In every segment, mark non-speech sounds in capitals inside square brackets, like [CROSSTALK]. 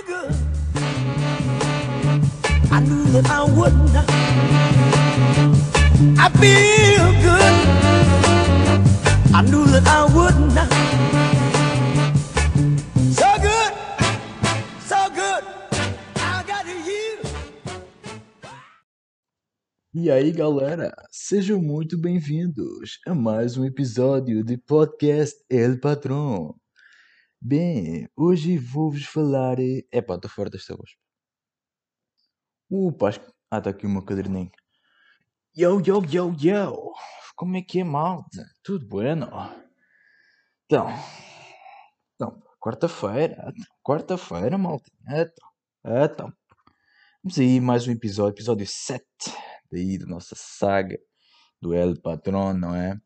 So so. E aí, galera, sejam muito bem-vindos a mais um episódio de podcast El Patrão. Bem, hoje vou-vos falar. É estou fora desta voz. Acho que- ah, está aqui o meu caderninho. Yo, yo, yo, yo! Como é que é, malta? Tudo bueno? Então, então quarta-feira, quarta-feira, malta. Então, então. Vamos aí, mais um episódio, episódio 7 daí da nossa saga do El Patrão, não é?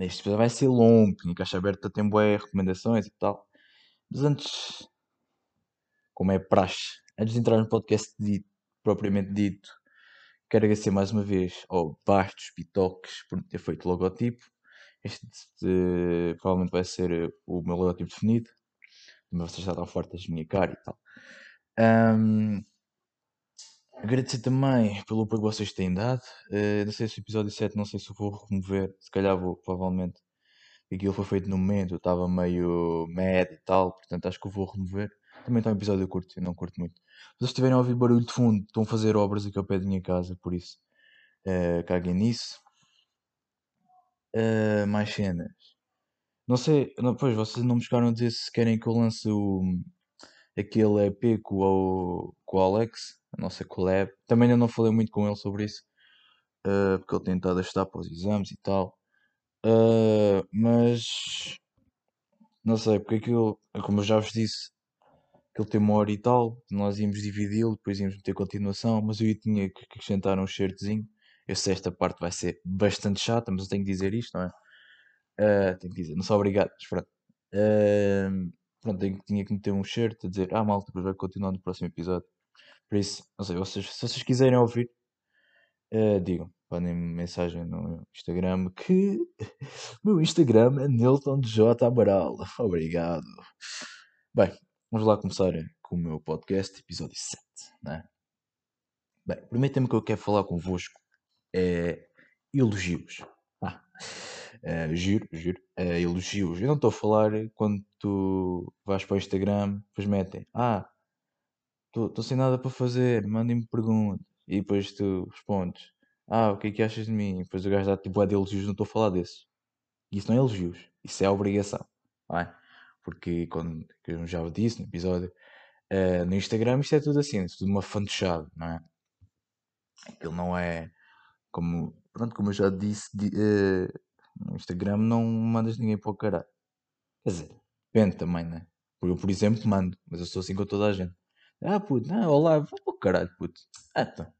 Este episódio vai ser longo, tinha caixa aberta tem boas recomendações e tal. Mas antes, como é praxe, antes de entrar no podcast dito, propriamente dito, quero agradecer mais uma vez ao Bastos Pitoques por ter feito o logotipo. Este provavelmente vai ser eh, o meu logotipo definido. Mas vocês já estão fartas da minha cara e tal. Ahm, agradecer também pelo apoio que vocês têm dado. Eh, não sei se o episódio 7, não sei se vou remover. Se calhar vou, provavelmente. Aquilo foi feito no momento, eu estava meio mad e tal, portanto acho que eu vou remover. Também está um episódio curto, eu não curto muito. Se vocês estiverem a ouvir barulho de fundo, estão a fazer obras aqui ao pé da minha casa, por isso eh, caguem nisso. Eh, mais cenas. Não sei, não, pois vocês não me chegaram a dizer se querem que eu lance o, aquele EP com o, com o Alex, nossa collab. Também ainda não falei muito com ele sobre isso, eh, porque ele tem estado a estudar para os exames e tal. Eh, mas não sei, porque aquilo, como eu já vos disse, aquilo tem uma hora e tal, nós íamos dividi-lo, depois íamos meter continuação, mas eu tinha que que acrescentar um certozinho. Eu sei esta parte vai ser bastante chata, mas eu tenho que dizer isto, não é? Eh, tenho que dizer, não sou obrigado, mas pronto. Eh, pronto, tinha que meter um shirt a dizer, ah malta, depois vai continuar no próximo episódio. Por isso, não sei, vocês, se vocês quiserem ouvir, eh, digam, mandem-me mensagem no Instagram que [LAUGHS] meu Instagram é Nilton J. Amaral. Obrigado. Bem, vamos lá começar com o meu podcast, episódio 7. Né? Bem, o primeiro tema que eu quero falar convosco é elogios. Ah, eh, giro, giro. eh, elogios. Eu não estou a falar quando tu vais para o Instagram, depois metem, ah, estou sem nada para fazer, mandem-me perguntas. E depois tu respondes, ah, o que é que achas de mim? E depois o gajo dá tipo, é de elogios, não estou a falar desses. Isso não é elogios, isso é obrigação. Não é? Porque, quando, eu já disse no episódio, eh, no Instagram isto é tudo assim, é tudo uma fantochada, não é? Aquilo não é como, pronto, como eu já disse, di- eh, no Instagram não mandas ninguém para o caralho. Quer dizer, depende também, né? Porque eu, por exemplo, mando, mas eu sou assim com toda a gente. Ah, puto, não, olá, vou para o caralho, puto. Ah, então,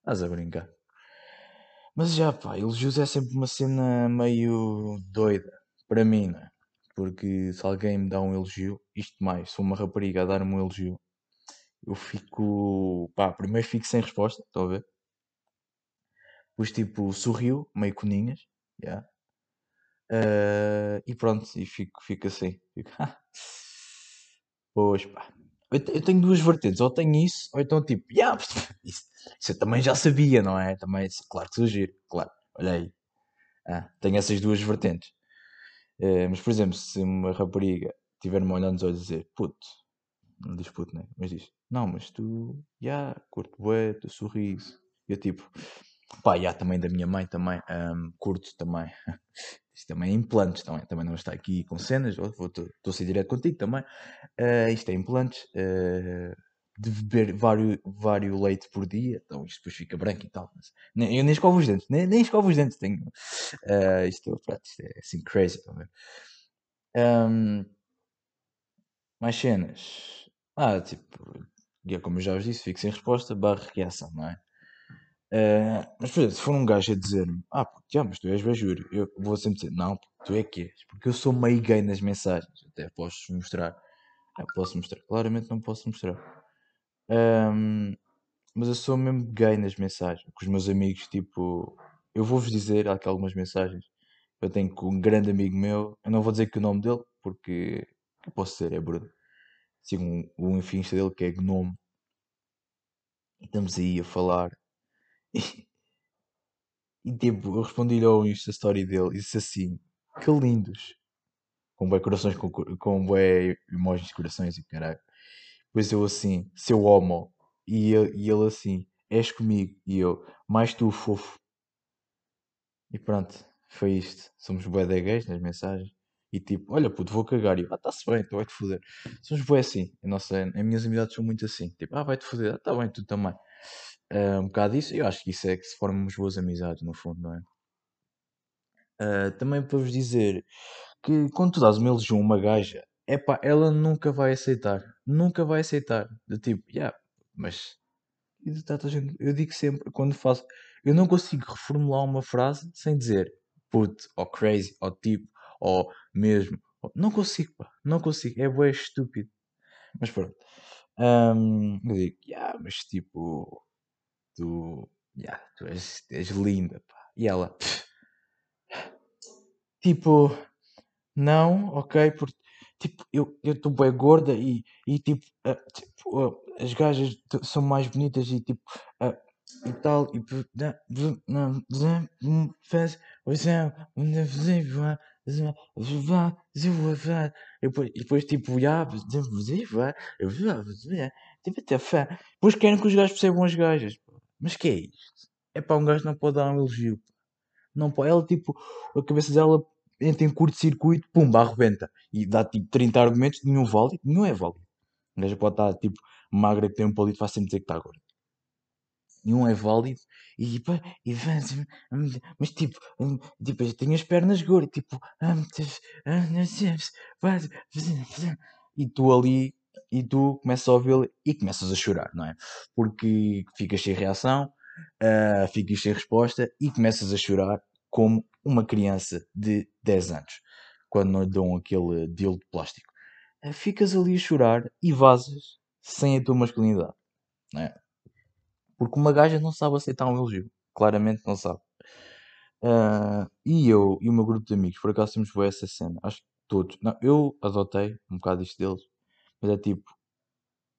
estás a brincar. Mas já, pá, elogios é sempre uma cena meio doida, para mim, não é? Porque se alguém me dá um elogio, isto mais, se uma rapariga a dar-me um elogio, eu fico, pá, primeiro fico sem resposta, estão a ver? Depois, tipo, sorriu, meio coninhas, já. Eh, e pronto, e fico, fico assim. Fico, [LAUGHS] pois pá. Eu, te- eu tenho duas vertentes, ou tenho isso, ou então tipo, "Ya, [LAUGHS] isso, isso eu também já sabia, não é? Também, claro que sugiro, claro, olha aí. Ah, tenho essas duas vertentes. Eh, mas, por exemplo, se uma rapariga tiver-me olhando nos olhos e dizer, puto, não diz puto, né? Mas diz, não, mas tu, já, curto bué, teu sorriso. Eu tipo, pá, já, também da minha mãe também, ahm, curto também. [LAUGHS] Isto também é implantes, também, também não está aqui com cenas, estou a ser direto contigo também. Ah, isto é implantes, ah, de beber vários, vários leite por dia, então isto depois fica branco e tal. Nem, eu nem escovo os dentes, nem, nem escovo os dentes, tenho. ah, isto, pronto, isto é assim crazy, ver? Ahm, mais cenas. Ah, tipo, e é como eu já vos disse, fico sem resposta, barra reação, não é? Eh, mas, por exemplo, se for um gajo a dizer-me, ah, puto, já, mas tu és bajúrio, eu vou sempre dizer, não, puto, tu é que és, porque eu sou meio gay nas mensagens, até posso mostrar, ah, posso mostrar, claramente não posso mostrar, Ahm, mas eu sou mesmo gay nas mensagens, com os meus amigos, tipo, eu vou-vos dizer, há aqui algumas mensagens, eu tenho com um grande amigo meu, eu não vou dizer que o nome dele, porque, eu posso dizer, é Bruno, sigo o um, Insta dele que é Gnome. Estamos aí a falar. [LAUGHS] E, tipo, eu respondi-lhe ao Insta Story dele e disse assim: Que lindos! Com bué corações, com, com emojis de corações e caralho. Depois eu assim, seu homo. E e ele assim, és comigo. E eu, mais tu, fofo. E pronto, foi isto. Somos bué de gays nas mensagens. E tipo, olha puto, vou cagar. E eu, ah, tá-se bem, tu vai-te foder. Somos bué assim. A nossa, as minhas amizades são muito assim. Tipo, ah, vai-te foder. Ah, tá bem, tu também. Uh, um bocado isso. Eu acho que isso é que se formam boas amizades, no fundo, não é? Uh, também para vos dizer que quando tu dás uma elogio a uma gaja, epá, ela nunca vai aceitar. Nunca vai aceitar. De tipo, yeah, mas eu digo sempre, quando faço, eu não consigo reformular uma frase sem dizer put, ou crazy, ou tipo, ou mesmo. Não consigo, pá, não consigo. É bué estúpido. Mas pronto. Um, eu digo, yeah, mas tipo, tu, yeah, tu és, és linda, pá. E ela, tipo, não, ok, porque tipo, eu estou bem gorda e, e tipo, uh, tipo uh, as gajas são mais bonitas e tipo, uh, e tal, e depois, depois tipo, já, depois querem que os gajos percebam as gajas, mas que é isto? É para um gajo não pode dar um elogio, não pode, ela tipo, a cabeça dela entra em curto-circuito, pumba, arrebenta. E dá tipo 30 argumentos, nenhum válido, nenhum é válido. A gaja pode estar tipo magra que tem um palito, vai sempre dizer que está gorda. Nenhum é válido. E, pá, e mas tipo, tipo, eu tenho as pernas gordas, tipo, e tu ali, e tu começas a ouvi-lo e começas a chorar, não é? Porque ficas sem reação, uh, ficas sem resposta e começas a chorar como uma criança de 10 anos, quando não lhe dão aquele deal de plástico. Eh, ficas ali a chorar e vazas sem a tua masculinidade. Não é? Porque uma gaja não sabe aceitar um elogio. Claramente não sabe. Uh, e eu e o meu grupo de amigos, por acaso temos essa cena. Acho que todos. Não, eu adotei um bocado isto deles. Mas é tipo,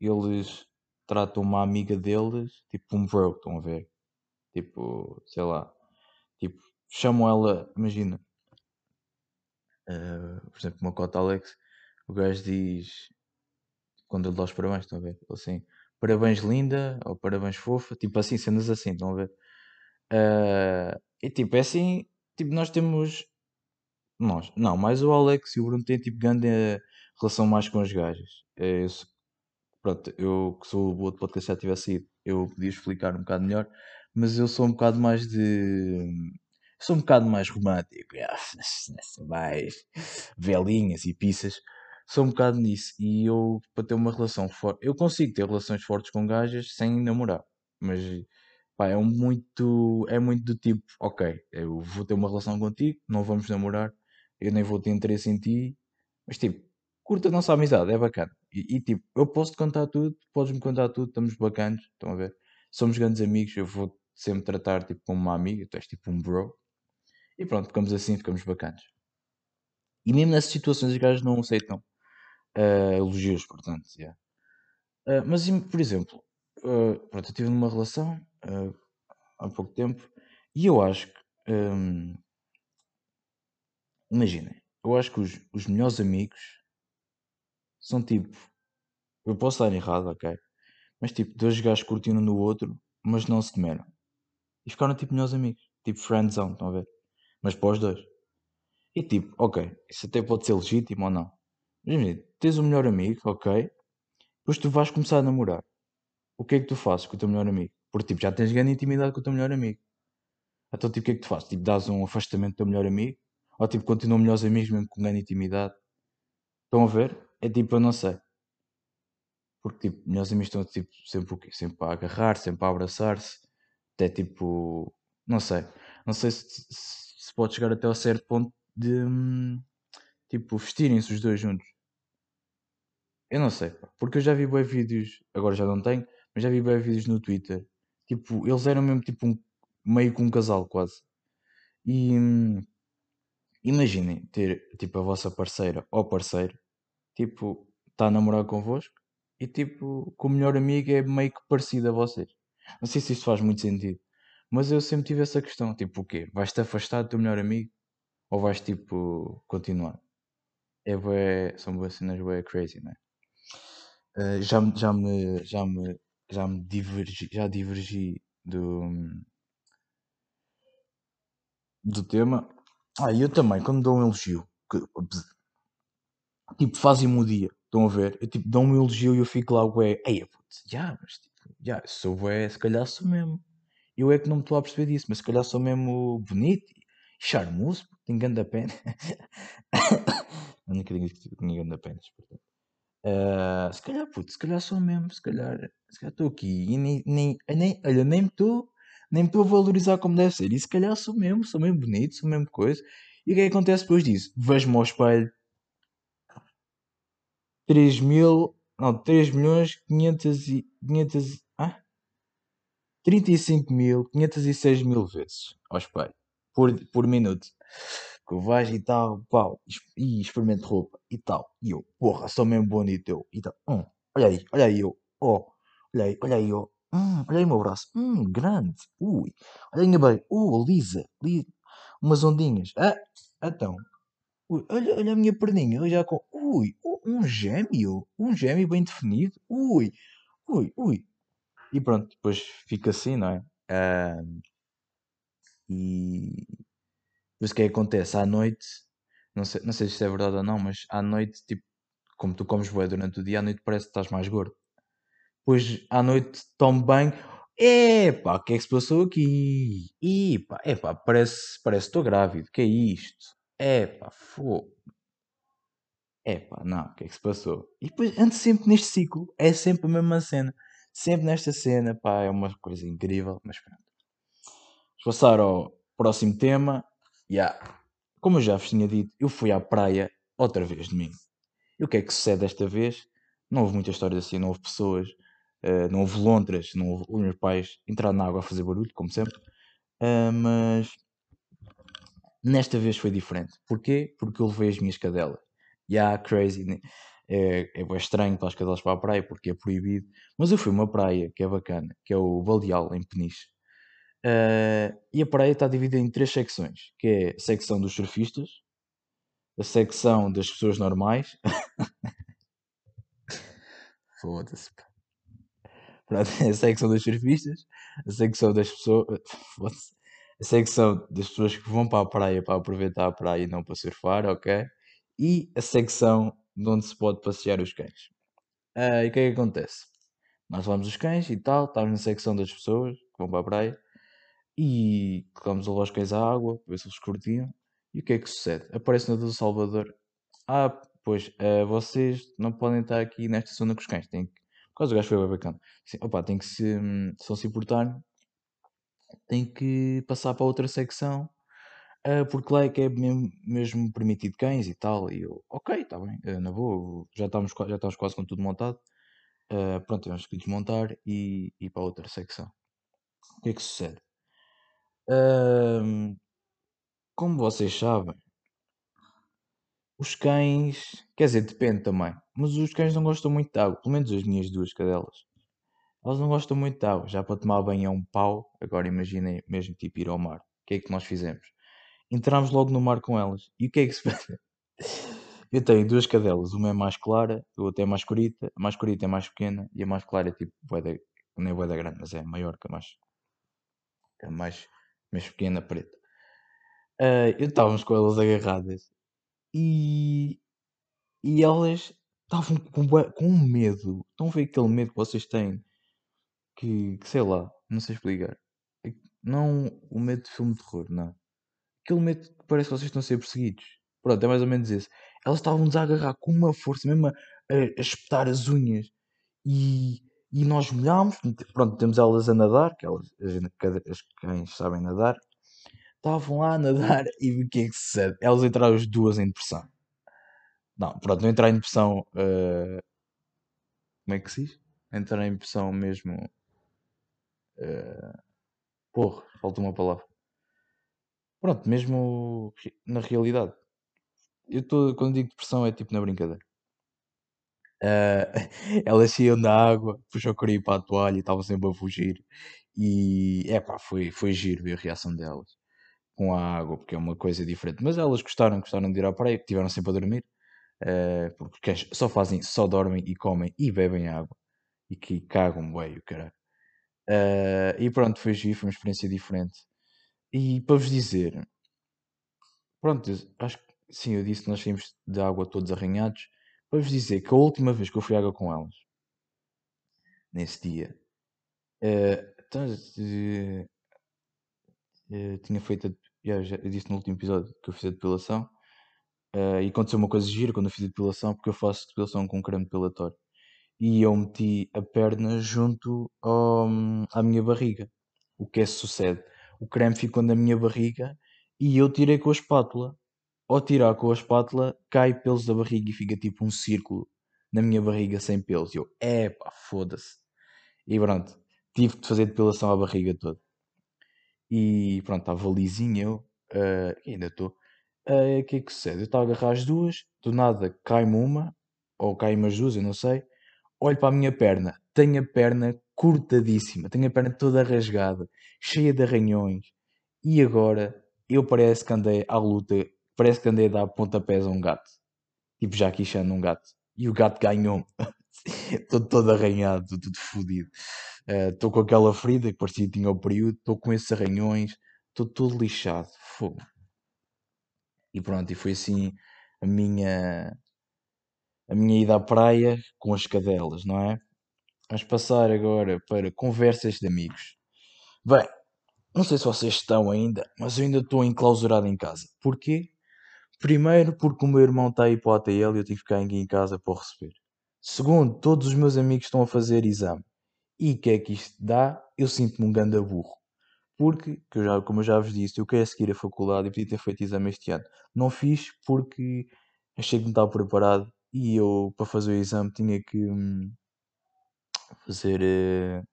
eles tratam uma amiga deles tipo um bro, estão a ver? Tipo, sei lá. Tipo, chamam ela, imagina, uh, por exemplo, uma cota Alex, o gajo diz, quando ele dá os parabéns, estão a ver? Assim, parabéns linda, ou parabéns fofa, tipo assim, cenas assim, estão a ver? Uh, e tipo, é assim, tipo, nós temos. Nós, não, mais o Alex e o Bruno têm tipo grande relação mais com as gajas. É, eu, pronto, eu que sou o outro podcast já tivesse ido, eu podia explicar um bocado melhor, mas eu sou um bocado mais de sou um bocado mais romântico, [LAUGHS] mais velinhas e pizzas. Sou um bocado nisso. E eu, para ter uma relação forte, eu consigo ter relações fortes com gajas sem namorar. Mas, pá, é um muito, é muito do tipo, ok, eu vou ter uma relação contigo, não vamos namorar, eu nem vou ter interesse em ti, mas tipo, curta a nossa amizade, é bacana. E, e tipo, eu posso te contar tudo, podes-me contar tudo, estamos bacanas, estão a ver? Somos grandes amigos, eu vou sempre tratar tipo como uma amiga, tu és tipo um bro. E pronto, ficamos assim, ficamos bacanas. E mesmo nessas situações os gajos não aceitam uh, elogios, portanto, yeah. uh, mas, por exemplo, uh, pronto, eu estive numa relação há pouco tempo e eu acho que, um, imaginem, eu acho que os, os melhores amigos são tipo, eu posso estar errado, ok? Mas tipo, dois gajos curtindo no outro, mas não se comeram. E ficaram tipo melhores amigos, tipo friendzone, estão a ver? mas para os dois. E tipo, ok, isso até pode ser legítimo ou não. Mas imagina, tens um melhor amigo, ok, depois tu vais começar a namorar. O que é que tu fazes com o teu melhor amigo? Porque tipo, já tens grande intimidade com o teu melhor amigo. Então tipo, o que é que tu fazes? Tipo, dás um afastamento do teu melhor amigo? Ou tipo, continuam melhores amigos mesmo com grande intimidade? Estão a ver? É tipo, eu não sei. Porque tipo, melhores amigos estão tipo, sempre o quê? Sempre a agarrar, sempre a abraçar-se. Até tipo, não sei. Não sei se, se se pode chegar até ao certo ponto de hum, tipo vestirem-se os dois juntos. Eu não sei, porque eu já vi bem vídeos, agora já não tenho, mas já vi bem vídeos no Twitter. Tipo, eles eram mesmo tipo um, meio que um casal quase. E hum, imaginem ter tipo a vossa parceira ou parceiro, tipo, está a namorar convosco e tipo, que o melhor amigo é meio que parecido a vocês. Não sei se isto faz muito sentido, mas eu sempre tive essa questão, tipo, o quê? Vais-te afastar do teu melhor amigo ou vais tipo continuar? É bué, são boas cenas bué crazy, não é? Eh, já, já me, já me, já me divergi, já divergi do, do tema. Ah, eu também, quando dou um elogio, que, tipo, fazem-me o dia, estão a ver? Eu tipo, dou um elogio e eu fico lá, ué, ei, putz, já, mas tipo, já, sou bué, se calhar sou mesmo. Eu é que não me estou a perceber disso, mas se calhar sou mesmo bonito e charmoso, pô, tenho grande pena. Eu nunca digo que tinha grande pena, portanto. Ah, se calhar, putz, se calhar sou mesmo, se calhar, se calhar estou aqui e nem, nem, nem, olha, nem me estou nem estou a valorizar como deve ser. E se calhar sou mesmo, sou mesmo bonito, sou mesmo coisa. E o que é que acontece depois disso? Vejo-me ao espelho 3 mil, não, 3 milhões 500 e, 500, ah? 35 mil 506 mil vezes. Ao espelho por, por minuto. Vejo e tal, pau, e experimento roupa e tal. E eu, porra, sou mesmo bonito eu. E tal, hum, olha aí, olha aí eu, oh, olha aí, olha aí eu, hum, olha aí o meu braço, hum, grande, ui, olha aí bem, uh, lisa, li, umas ondinhas, ah, então, ui, olha, olha a minha perninha, eu já com, ui, uh, um gêmeo, um gêmeo bem definido, ui, ui, ui. E pronto, depois fica assim, não é? Ah, e depois o que é que acontece? À noite, não sei, não sei se é verdade ou não, mas à noite, tipo, como tu comes bué durante o dia, à noite parece que estás mais gordo. Depois à noite tomo banho, epá, o que é que se passou aqui? Epá, epá, parece, parece que estou grávido, que é isto? Epá, fogo. Epá, não, o que é que se passou? E depois ando sempre neste ciclo, é sempre a mesma cena. Sempre nesta cena, pá, é uma coisa incrível, mas pronto. Vamos passar ao próximo tema. Yeah. Como eu já vos tinha dito, eu fui à praia outra vez domingo. E o que é que sucede desta vez? Não houve muitas histórias assim, não houve pessoas, uh, não houve lontras, não houve os meus pais entrar na água a fazer barulho, como sempre. Uh, mas nesta vez foi diferente. Porquê? Porque eu levei as minhas cadelas. Yeah, crazy. Né? É, é estranho para as cadelas para a praia porque é proibido. Mas eu fui uma praia que é bacana, que é o Baldeal, em Peniche. Uh, e a praia está dividida em três secções, que é a secção dos surfistas, a secção das pessoas normais. [LAUGHS] Foda-se. [LAUGHS] A secção dos surfistas, a secção das pessoas. [LAUGHS] A secção das pessoas que vão para a praia para aproveitar a praia e não para surfar, ok? E a secção de onde se pode passear os cães. Uh, e o que é que acontece? Nós levamos os cães e tal, estamos na secção das pessoas que vão para a praia e colocamos os cães à água para ver se eles curtiam. E o que é que sucede? Aparece no do Salvador. Ah, pois, uh, vocês não podem estar aqui nesta zona com os cães. Tem que... Por causa do gajo foi bem bacana. Assim, opa, tem que se, se não se importarem, tem que passar para outra secção. Uh, porque lá é que é mesmo, mesmo, permitido cães e tal. E eu, ok, está bem, uh, na boa, já estamos, já estamos quase com tudo montado. Uh, pronto, temos que desmontar e ir para outra secção. O que é que sucede? como vocês sabem, os cães, quer dizer, depende também, mas os cães não gostam muito de água, pelo menos as minhas duas cadelas. Elas não gostam muito de água, já para tomar banho é um pau. Agora imaginem mesmo tipo ir ao mar. O que é que nós fizemos? Entramos logo no mar com elas. E o que é que se faz? [LAUGHS] Eu tenho duas cadelas, uma é mais clara, a outra é mais escurita. A mais escurita é mais pequena e a mais clara é tipo, boeda, não é boeda grande, mas é maior que a mais, a mais, mais pequena, preta. Uh, eu estávamos com elas agarradas e, e elas estavam com, com medo. Estão a ver aquele medo que vocês têm? Que, que sei lá, não sei explicar. Não o medo de filme de terror, não. Aquele medo que parece que vocês estão a ser perseguidos. Pronto, é mais ou menos isso. Elas estavam-nos a agarrar com uma força, mesmo a, a espetar as unhas. E, e nós molhámos. Pronto, temos elas a nadar, que elas, as, cães sabem nadar. Estavam lá a nadar [LAUGHS] e o que é que sucede? Elas entraram as duas em depressão. Não, pronto, não entrar em depressão. Uh, como é que se diz? Entrar em depressão mesmo. Uh, porra, falta uma palavra. Pronto, mesmo na realidade. Eu tô, quando digo depressão é tipo na brincadeira. Ah, [LAUGHS] elas saíam da água, eu queria ir para a toalha e estavam sempre a fugir. E, epá, foi, foi giro ver a reação delas com a água, porque é uma coisa diferente. Mas elas gostaram, gostaram de ir à praia, tiveram sempre a dormir, eh, porque só fazem, só dormem e comem e bebem água. E que cagam, bué, o caralho. Eh, e pronto, foi giro, foi uma experiência diferente. E para vos dizer, pronto, acho que sim, eu disse que nós saímos de água todos arranhados. Para vos dizer que a última vez que eu fui à água com elas, nesse dia, eh, eh, tinha feito, já, já disse no último episódio que eu fiz a depilação. eh, e aconteceu uma coisa gira quando eu fiz a depilação, porque eu faço depilação com creme depilatório. E eu meti a perna junto ao, à minha barriga. O que é que sucede? O creme ficou na minha barriga e eu tirei com a espátula. Ao tirar com a espátula, cai pelos da barriga e fica tipo um círculo na minha barriga sem pelos. E eu, epá, foda-se. E pronto, tive de fazer depilação à barriga toda. E pronto, estava lisinho eu, e ainda estou. Eh, O que é que sucede? Eu estava a agarrar as duas, do nada cai-me uma, ou cai-me as duas, eu não sei. Olho para a minha perna, tenho a perna cortadíssima, tenho a perna toda rasgada, cheia de arranhões. E agora eu parece que andei à luta, parece que andei a dar pontapés a um gato. Tipo já quixando um gato. E o gato ganhou-me. [LAUGHS] Estou todo arranhado, tudo fodido. Estou com aquela ferida que parecia que tinha o período, estou com esses arranhões, estou todo lixado. Fogo. E pronto, e foi assim a minha, a minha ida à praia com as cadelas, não é? Vamos passar agora para conversas de amigos. Bem, não sei se vocês estão ainda, mas eu ainda estou enclausurado em casa. Porquê? Primeiro, porque o meu irmão está aí para o ATL e eu tive que ficar aqui em casa para o receber. Segundo, todos os meus amigos estão a fazer exame. E o que é que isto dá? Eu sinto-me um ganda burro. Porque, que eu já, como eu já vos disse, eu quero seguir a faculdade e podia ter feito exame este ano. Não fiz porque achei que não estava preparado e eu, para fazer o exame, tinha que hum, fazer. eh,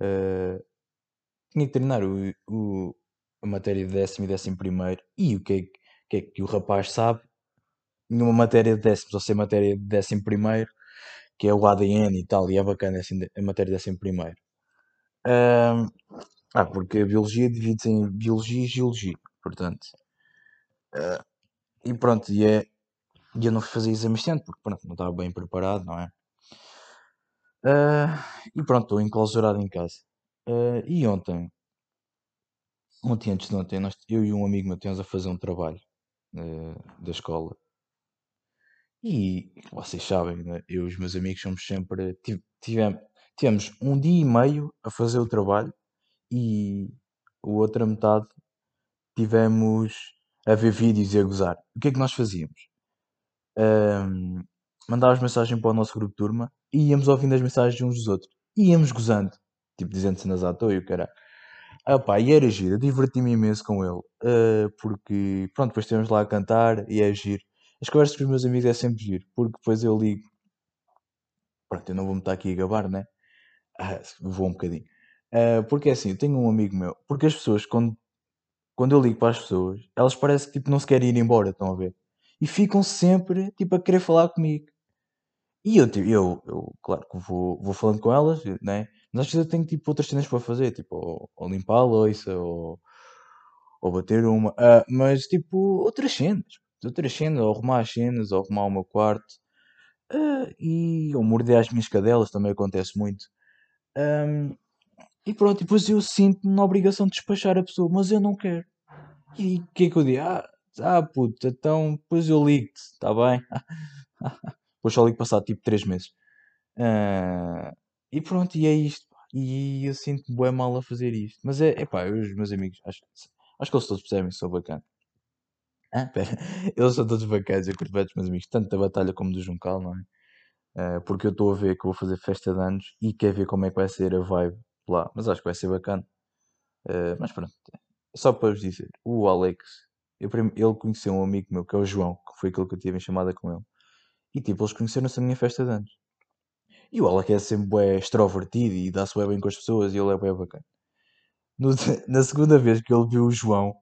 eh, tinha que treinar o, o- a matéria de décimo e décimo primeiro. E o que é, que- é que o rapaz sabe? Nenhuma matéria de décimo, só sei matéria de décimo primeiro, que é o ADN e tal, e é bacana assim, a matéria de décimo primeiro. Ahm, ah, porque a biologia divide-se em biologia e geologia, portanto. ah, e pronto, e, é, e eu não fui fazer exame este ano, porque pronto, não estava bem preparado, não é? Ah, e pronto, estou enclausurado em casa. Ah, e ontem, ontem antes de ontem, nós, eu e um amigo meu tínhamos a fazer um trabalho ah, da escola. E vocês sabem, né? eu e os meus amigos somos sempre. tive- Tivemos, tivemos um dia e meio a fazer o trabalho e a outra metade tivemos a ver vídeos e a gozar. O que é que nós fazíamos? Ahm, mandávamos mensagem para o nosso grupo de turma e íamos ouvindo as mensagens uns dos outros. E íamos gozando, tipo dizendo cenas à toa e o cara. Ah e era giro, diverti-me imenso com ele. ah, porque, pronto, depois estivemos lá a cantar e é giro. As conversas com os meus amigos é sempre giro, porque depois eu ligo. Pronto, eu não vou-me estar aqui a gabar, né? Ah, vou um bocadinho. Ah, porque é assim, eu tenho um amigo meu. Porque as pessoas, quando, quando eu ligo para as pessoas, elas parecem que tipo, não se querem ir embora, estão a ver? E ficam sempre tipo, a querer falar comigo. E eu, tipo, eu, eu claro que vou, vou falando com elas, né? Mas às vezes eu tenho tipo, outras cenas para fazer, tipo, ou, ou limpar a louça, ou, ou bater uma. Ah, mas tipo, outras cenas. Outras cenas, ou arrumar as cenas, ou arrumar o meu quarto. Ah, e ou morder as minhas cadelas, também acontece muito. Ahm, e pronto, depois eu sinto-me na obrigação de despachar a pessoa, mas eu não quero. E o que é que eu digo? Ah, ah puto, então depois eu ligo-te, está bem? [LAUGHS] Depois só ligo passado tipo 3 meses. Ah, e pronto, e é isto. pá. E eu sinto-me bem mal a fazer isto. Mas é, epá, eu e os meus amigos, acho, acho que eles todos percebem, sou bacana. [LAUGHS] Pera, eles são todos bacanas, eu curto bem dos meus amigos, tanto da batalha como do Juncal, não é? Ah, porque eu estou a ver que eu vou fazer festa de anos e quero ver como é que vai ser a vibe lá. Mas acho que vai ser bacana. Ah, mas pronto, só para vos dizer, o Alex, eu, ele conheceu um amigo meu que é o João, que foi aquele que eu tive em chamada com ele. E tipo, eles conheceram-se na minha festa de anos. E o Alex é sempre bué extrovertido e dá-se bué bem com as pessoas e ele é bué bacana. No- na segunda vez que ele viu o João,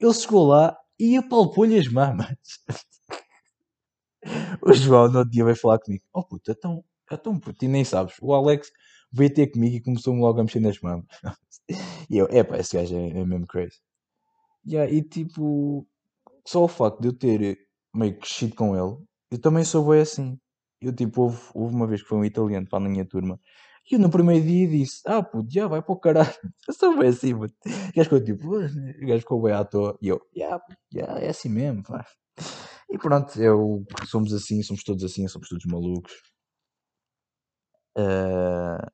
ele chegou lá e apalpou-lhe as mamas. [LAUGHS] o João no outro dia veio falar comigo. Oh puto, então, então puto, e nem sabes. O Alex veio ter comigo e começou-me logo a mexer nas mãos. [LAUGHS] e eu, epá, esse gajo é, é mesmo crazy. Yeah, e tipo, só o facto de eu ter meio crescido com ele, eu também sou bem assim. Eu tipo, houve, houve uma vez que foi um italiano para a minha turma. E eu no primeiro dia disse, ah puto, já vai para o caralho. [LAUGHS] Eu sou bem assim, puto. O gajo ficou tipo, o gajo ficou bem à toa. E eu, já, já, é assim mesmo, pá. [LAUGHS] E pronto, eu, somos assim, somos todos assim, somos todos malucos. Eh,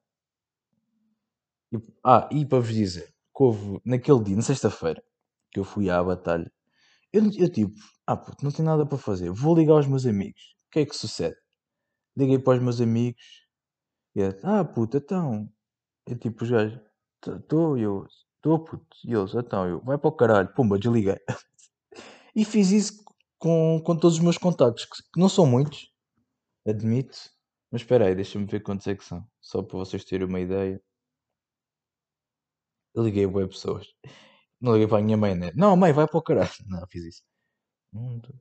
e- ah, e para vos dizer, que houve naquele dia, na sexta-feira, que eu fui à batalha, eu, eu tipo, ah puto, não tenho nada para fazer, vou ligar aos meus amigos. O que é que sucede? Liguei para os meus amigos e eu, ah puto, então, eu tipo, os gajos, estou, eu, estou puto, e eles, então, eu, vai para o caralho, pumba, desliguei. [LAUGHS] e fiz isso com, com todos os meus contactos, que, que não são muitos, admito, mas espera aí, deixa-me ver quantos é que são, só para vocês terem uma ideia. Liguei a pessoas. Não liguei para a minha mãe, né? Não, mãe, vai para o caralho. [LAUGHS] Não, fiz isso. Um, dois.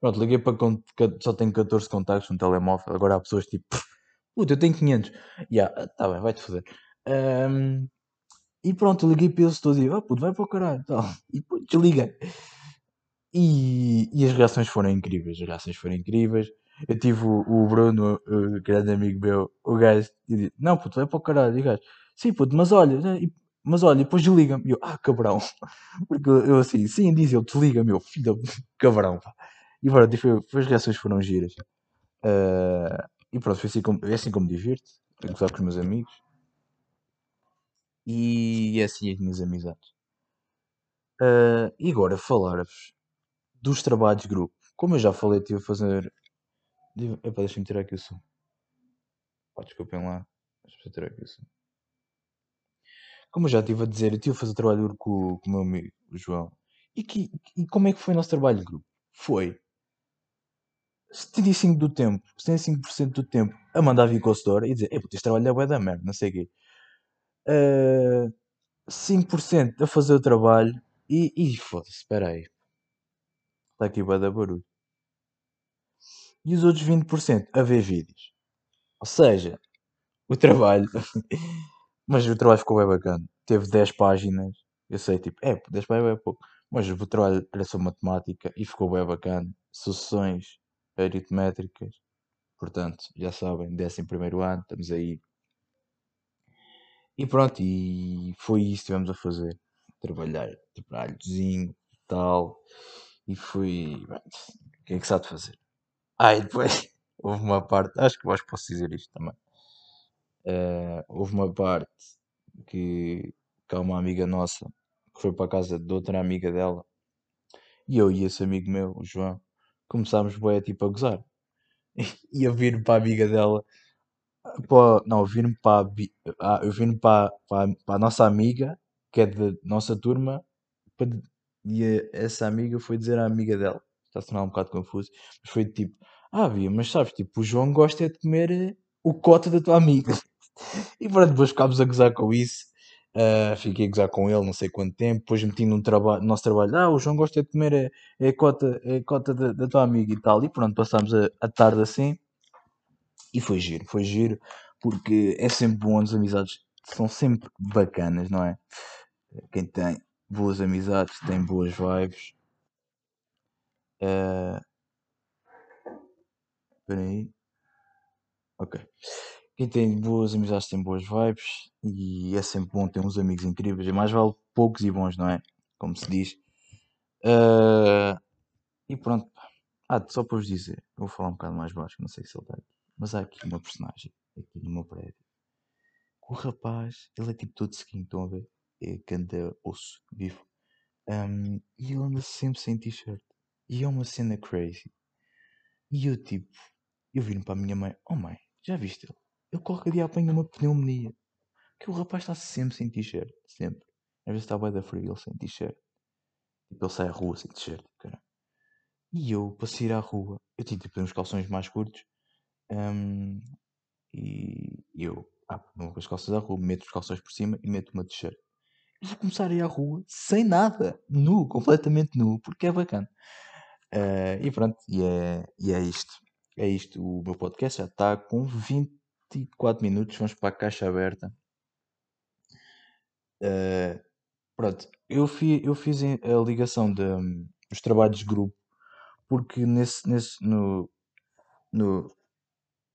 Pronto, liguei para. Só tenho 14 contactos no telemóvel. Agora há pessoas tipo. Puta, eu tenho 500. Ya, tá bem, vai-te foder. Ahm, e pronto, liguei para eles todos e ah, puto, vai para o caralho. Tal. E pronto, desliguei. E, e as reações foram incríveis. As reações foram incríveis. Eu tive o, o Bruno, o grande amigo meu, o gajo, e disse, não, puto, vai para o caralho. E o gajo, sim, puto, mas olha, mas olha, depois desliga-me. E eu, ah, cabrão. [LAUGHS] Porque eu assim, sim, diz ele, desliga, meu filho, [LAUGHS] cabrão, pá. E pronto, e foi, foi- as reações foram giras. Ah, e pronto, foi assim como, é assim como divirto, a gozar com os meus amigos. E é assim as minhas amizades. Ah, e agora falar-vos dos trabalhos de grupo. Como eu já falei, estive a fazer. Epá, deixa-me tirar aqui o som. Pá, desculpem lá. Deixa-me tirar aqui o som. Como eu já estive a dizer, eu estive a fazer trabalho de grupo com, com o meu amigo, o João. E, que, e como é que foi o nosso trabalho de grupo? Foi 75% do tempo, 75% do tempo a mandar vir consultora e dizer: Ei, este trabalho é da merda, não sei o quê. Ah, 5% a fazer o trabalho e, e foda-se, espera aí. Está aqui bué da barulho. E os outros 20% a ver vídeos. Ou seja, o trabalho. [LAUGHS] Mas o trabalho ficou bem bacana. Teve 10 páginas. Eu sei, tipo, é, 10 páginas é pouco. Mas o trabalho era sobre matemática e ficou bem bacana. Sucessões aritmétricas. Portanto, já sabem, 11 primeiro ano, estamos aí. E pronto, e foi isso que estivemos a fazer. Trabalhar, trabalhozinho e tal. E foi. pronto, O que é que se há de fazer? Ah, e depois [LAUGHS] houve uma parte, acho que que posso dizer isto também. Eh, houve uma parte que, que há uma amiga nossa que foi para a casa de outra amiga dela e eu e esse amigo meu, o João, começámos bué, tipo a gozar. [LAUGHS] E eu vir para a amiga dela, não, eu vir para, a ah, eu vir para, para, para a nossa amiga, que é da nossa turma, para- e a- essa amiga foi dizer à amiga dela, está a tornar um bocado confuso, mas foi tipo, ah, Bia, mas sabes, tipo, o João gosta é de comer eh, o cote da tua amiga. [LAUGHS] E pronto, depois ficámos a gozar com isso. Ah, fiquei a gozar com ele não sei quanto tempo. Depois meti no nosso trabalho. Ah, o João gosta de comer a, a cota, a cota da, da tua amiga e tal. E pronto, passámos a, a tarde assim. E foi giro, foi giro. Porque é sempre bom, as amizades são sempre bacanas, não é? Quem tem boas amizades tem boas vibes. Ah, Espera aí. Ok. Quem tem boas amizades tem boas vibes e é sempre bom ter uns amigos incríveis. E mais vale poucos e bons, não é? Como se diz. Ah, e pronto. Ah, só para vos dizer, vou falar um bocado mais baixo, não sei se ele está aqui. Mas há aqui uma personagem, aqui no meu prédio. O rapaz, ele é tipo todo sequinho, estão a ver? É canta osso, vivo. Ahm, e ele anda sempre sem t-shirt. E é uma cena crazy. E eu tipo, eu viro para a minha mãe, oh mãe, já viste ele? Ele qualquer dia apanha uma pneumonia. Que o rapaz está sempre sem t-shirt, sempre. Às vezes está bem da frio ele sem t-shirt. Tipo, ele sai à rua sem t-shirt, cara. E eu, para sair à rua, eu tinha tipo uns calções mais curtos. hum, E eu, ah, não com as calças à rua, meto os calções por cima e meto uma t-shirt. Vou começar a ir à rua sem nada, nu, completamente nu, porque é bacana. Uh, e pronto, e é, e é isto. É isto. O meu podcast já está com 24 minutos. Vamos para a caixa aberta. Uh, pronto, eu, fi, eu fiz a ligação de, um, dos trabalhos de grupo porque nesse, nesse no, no,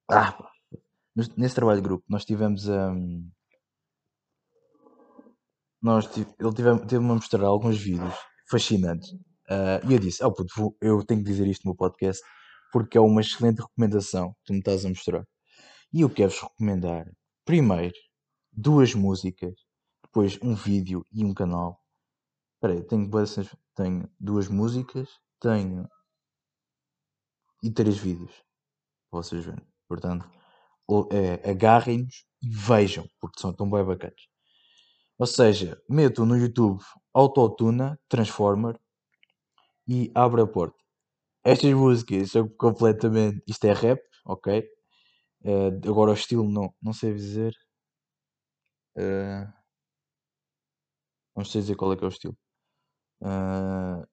ah, nesse trabalho de grupo nós tivemos um, nós ele teve-me teve a mostrar alguns vídeos fascinantes. Uh, e eu disse, oh, puto, eu tenho que dizer isto no meu podcast porque é uma excelente recomendação que tu me estás a mostrar. E eu quero-vos recomendar primeiro duas músicas depois um vídeo e um canal. Espera aí, tenho, tenho duas músicas tenho e três vídeos vocês verem. Portanto é, agarrem-nos e vejam porque são tão bem bacanas ou seja, meto no YouTube Autotuna, Transformer e Abre a Porta. Estas músicas são completamente. Isto é rap, ok? Uh, agora o estilo não, não sei dizer. Uh, não sei dizer qual é que é o estilo. Uh,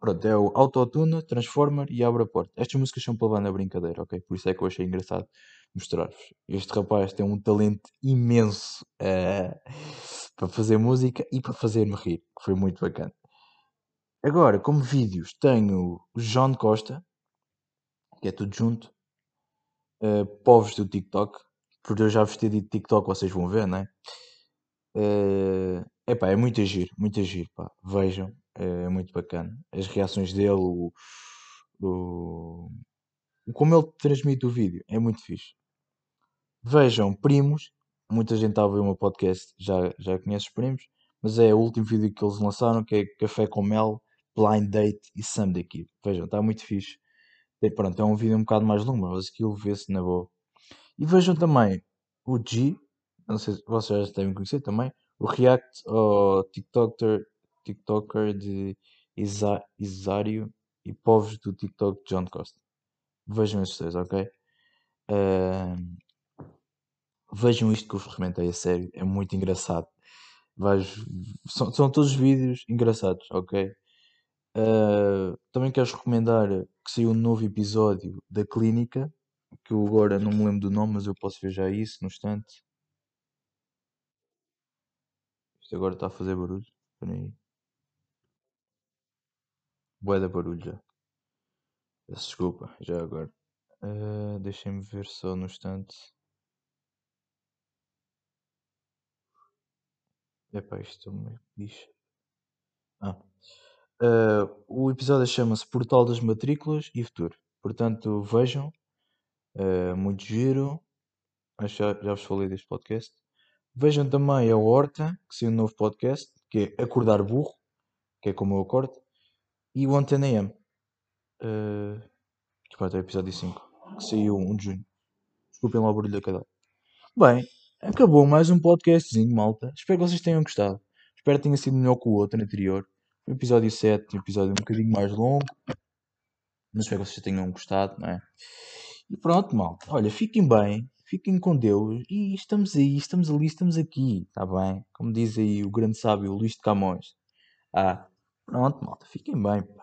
pronto, é o Autotuna, Transformer e Abre a Porta. Estas músicas são para levar na brincadeira, ok? Por isso é que eu achei engraçado mostrar-vos. Este rapaz tem um talento imenso uh, para fazer música e para fazer-me rir, que foi muito bacana. Agora, como vídeos, tenho o João Costa, que é tudo junto, uh, povos do TikTok, porque eu já vos ter dito TikTok, vocês vão ver, não é? Uh, epá, é muito agir, muito agir, pá. Vejam, é muito bacana. As reações dele, o, o, como ele transmite o vídeo, é muito fixe. Vejam Primos. Muita gente está a ver o meu podcast, já, já conhece os Primos. Mas é o último vídeo que eles lançaram, que é Café com Mel, Blind Date e Sam da Kid. Vejam, está muito fixe. E, pronto, é um vídeo um bocado mais longo, mas aquilo vê-se na boa. E vejam também o G, não sei se vocês já devem conhecer também, o React ao TikToker, TikToker de Isa, Isário e povos do TikTok de John Costa. Vejam esses dois, ok? Uh, Vejam isto que eu recomendei a sério, é muito engraçado. São, são todos vídeos engraçados, ok? Uh, também quero recomendar que saiu um novo episódio da Clínica, que eu agora não me lembro do nome, mas eu posso ver já isso no instante. Isto agora está a fazer barulho. Espera aí. Bué da barulho já. Desculpa, já agora. Uh, Deixem-me ver só no instante. Isto é. Ah. Uh, o episódio chama-se Portal das Matrículas e Futuro. Portanto, vejam. Uh, muito giro. Acho já, já vos falei deste podcast. Vejam também a Horta, que saiu um novo podcast, que é Acordar Burro, que é como eu acordo. E o Antena M. Uh, que vai até o episódio 5, que saiu 1 de junho. Desculpem lá o barulho da cadeira. Bem, Acabou mais um podcastzinho, malta. Espero que vocês tenham gostado. Espero que tenha sido melhor que o outro anterior. O episódio 7, um episódio um bocadinho mais longo. Mas espero que vocês tenham gostado, não é? E pronto, malta. Olha, fiquem bem. Fiquem com Deus. E estamos aí, estamos ali, estamos aqui. Está bem? Como diz aí o grande sábio Luís de Camões. Ah, pronto, malta. Fiquem bem, pá.